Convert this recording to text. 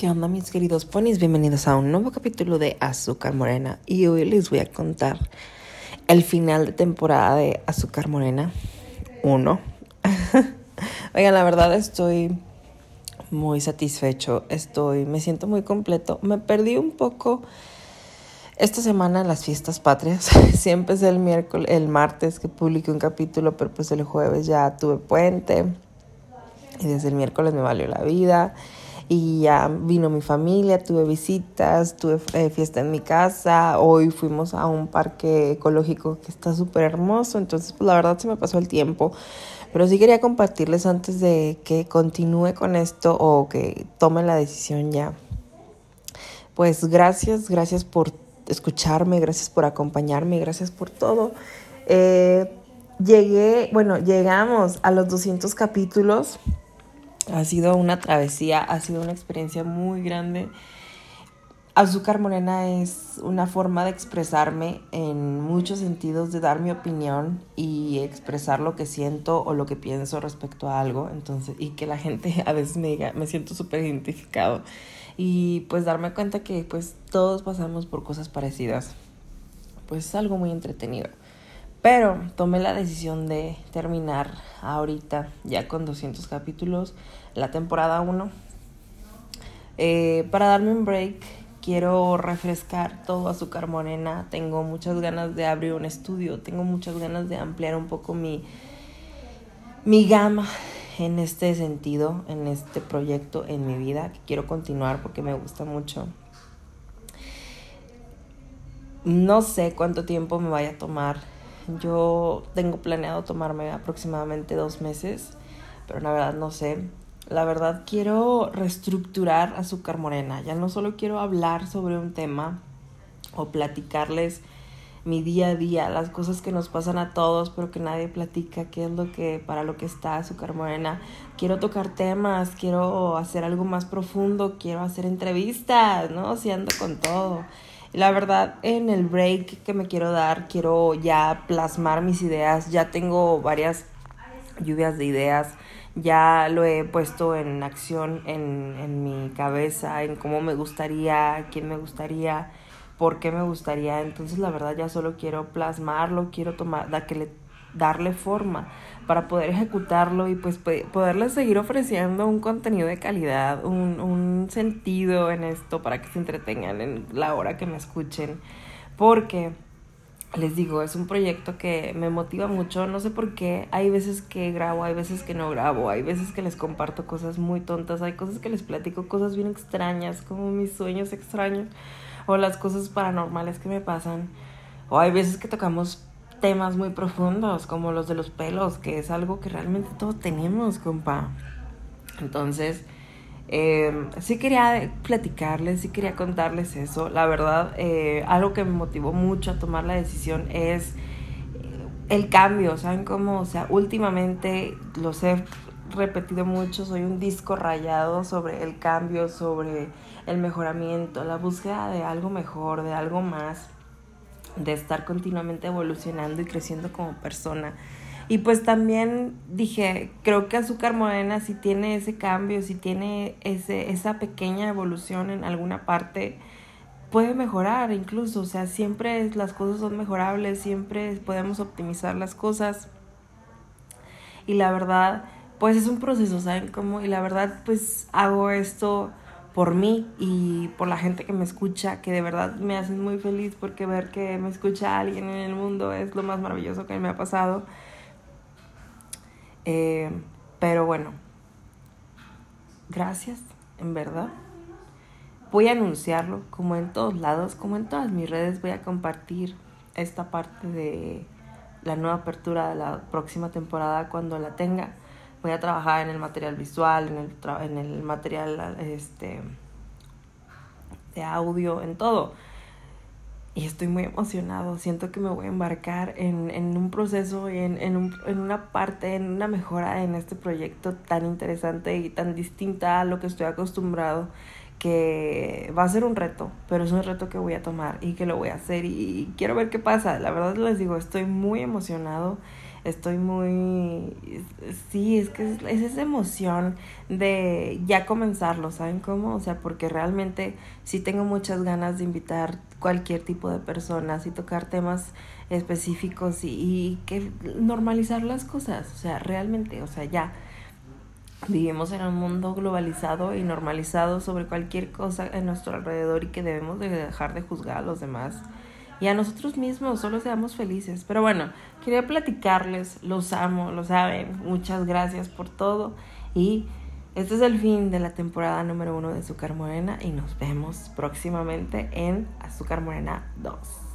¿Qué onda mis queridos ponis? Bienvenidos a un nuevo capítulo de Azúcar Morena y hoy les voy a contar el final de temporada de Azúcar Morena 1. Oigan, la verdad estoy muy satisfecho, estoy, me siento muy completo. Me perdí un poco esta semana en las fiestas patrias. Siempre es el miércoles, el martes que publiqué un capítulo, pero pues el jueves ya tuve puente y desde el miércoles me valió la vida y ya vino mi familia, tuve visitas, tuve eh, fiesta en mi casa, hoy fuimos a un parque ecológico que está súper hermoso, entonces pues la verdad se me pasó el tiempo, pero sí quería compartirles antes de que continúe con esto o que tome la decisión ya. Pues gracias, gracias por escucharme, gracias por acompañarme, gracias por todo. Eh, llegué, bueno, llegamos a los 200 capítulos. Ha sido una travesía, ha sido una experiencia muy grande. Azúcar Morena es una forma de expresarme en muchos sentidos, de dar mi opinión y expresar lo que siento o lo que pienso respecto a algo. Entonces, y que la gente a veces me diga, me siento súper identificado. Y pues darme cuenta que pues todos pasamos por cosas parecidas. Pues es algo muy entretenido. Pero tomé la decisión de terminar ahorita, ya con 200 capítulos, la temporada 1. Eh, para darme un break, quiero refrescar todo azúcar morena. Tengo muchas ganas de abrir un estudio, tengo muchas ganas de ampliar un poco mi, mi gama en este sentido, en este proyecto, en mi vida, quiero continuar porque me gusta mucho. No sé cuánto tiempo me vaya a tomar yo tengo planeado tomarme aproximadamente dos meses, pero la verdad no sé. La verdad quiero reestructurar Azúcar Morena. Ya no solo quiero hablar sobre un tema o platicarles mi día a día, las cosas que nos pasan a todos, pero que nadie platica, qué es lo que, para lo que está Azúcar Morena. Quiero tocar temas, quiero hacer algo más profundo, quiero hacer entrevistas, ¿no? Si ando con todo. La verdad, en el break que me quiero dar, quiero ya plasmar mis ideas. Ya tengo varias lluvias de ideas. Ya lo he puesto en acción en, en mi cabeza, en cómo me gustaría, quién me gustaría, por qué me gustaría. Entonces, la verdad, ya solo quiero plasmarlo, quiero tomar, da, que darle forma para poder ejecutarlo y pues poderles seguir ofreciendo un contenido de calidad, un, un sentido en esto para que se entretengan en la hora que me escuchen. Porque les digo, es un proyecto que me motiva mucho, no sé por qué, hay veces que grabo, hay veces que no grabo, hay veces que les comparto cosas muy tontas, hay cosas que les platico, cosas bien extrañas, como mis sueños extraños, o las cosas paranormales que me pasan, o hay veces que tocamos temas muy profundos como los de los pelos, que es algo que realmente todos tenemos, compa. Entonces, eh, sí quería platicarles, sí quería contarles eso. La verdad, eh, algo que me motivó mucho a tomar la decisión es eh, el cambio, ¿saben cómo? O sea, últimamente los he repetido mucho, soy un disco rayado sobre el cambio, sobre el mejoramiento, la búsqueda de algo mejor, de algo más de estar continuamente evolucionando y creciendo como persona. Y pues también dije, creo que Azúcar Morena si tiene ese cambio, si tiene ese, esa pequeña evolución en alguna parte, puede mejorar incluso, o sea, siempre las cosas son mejorables, siempre podemos optimizar las cosas. Y la verdad, pues es un proceso, ¿saben cómo? Y la verdad, pues hago esto por mí y por la gente que me escucha, que de verdad me hacen muy feliz porque ver que me escucha alguien en el mundo es lo más maravilloso que me ha pasado. Eh, pero bueno, gracias, en verdad. Voy a anunciarlo como en todos lados, como en todas mis redes, voy a compartir esta parte de la nueva apertura de la próxima temporada cuando la tenga voy a trabajar en el material visual, en el, en el material este, de audio, en todo. Y estoy muy emocionado, siento que me voy a embarcar en, en un proceso en, en, un, en una parte, en una mejora en este proyecto tan interesante y tan distinta a lo que estoy acostumbrado, que va a ser un reto, pero es un reto que voy a tomar y que lo voy a hacer y quiero ver qué pasa. La verdad les digo, estoy muy emocionado estoy muy... Sí, es que es, esa emoción de ya comenzarlo, ¿saben cómo? O sea, porque realmente sí tengo muchas ganas de invitar cualquier tipo de personas y tocar temas específicos y, y que normalizar las cosas, o sea, realmente, o sea, ya vivimos en un mundo globalizado y normalizado sobre cualquier cosa en nuestro alrededor y que debemos de dejar de juzgar a los demás y a nosotros mismos, solo seamos felices. Pero bueno, quería platicarles, los amo, lo saben, muchas gracias por todo y este es el fin de la temporada número uno de Azúcar Morena y nos vemos próximamente en Azúcar Morena 2.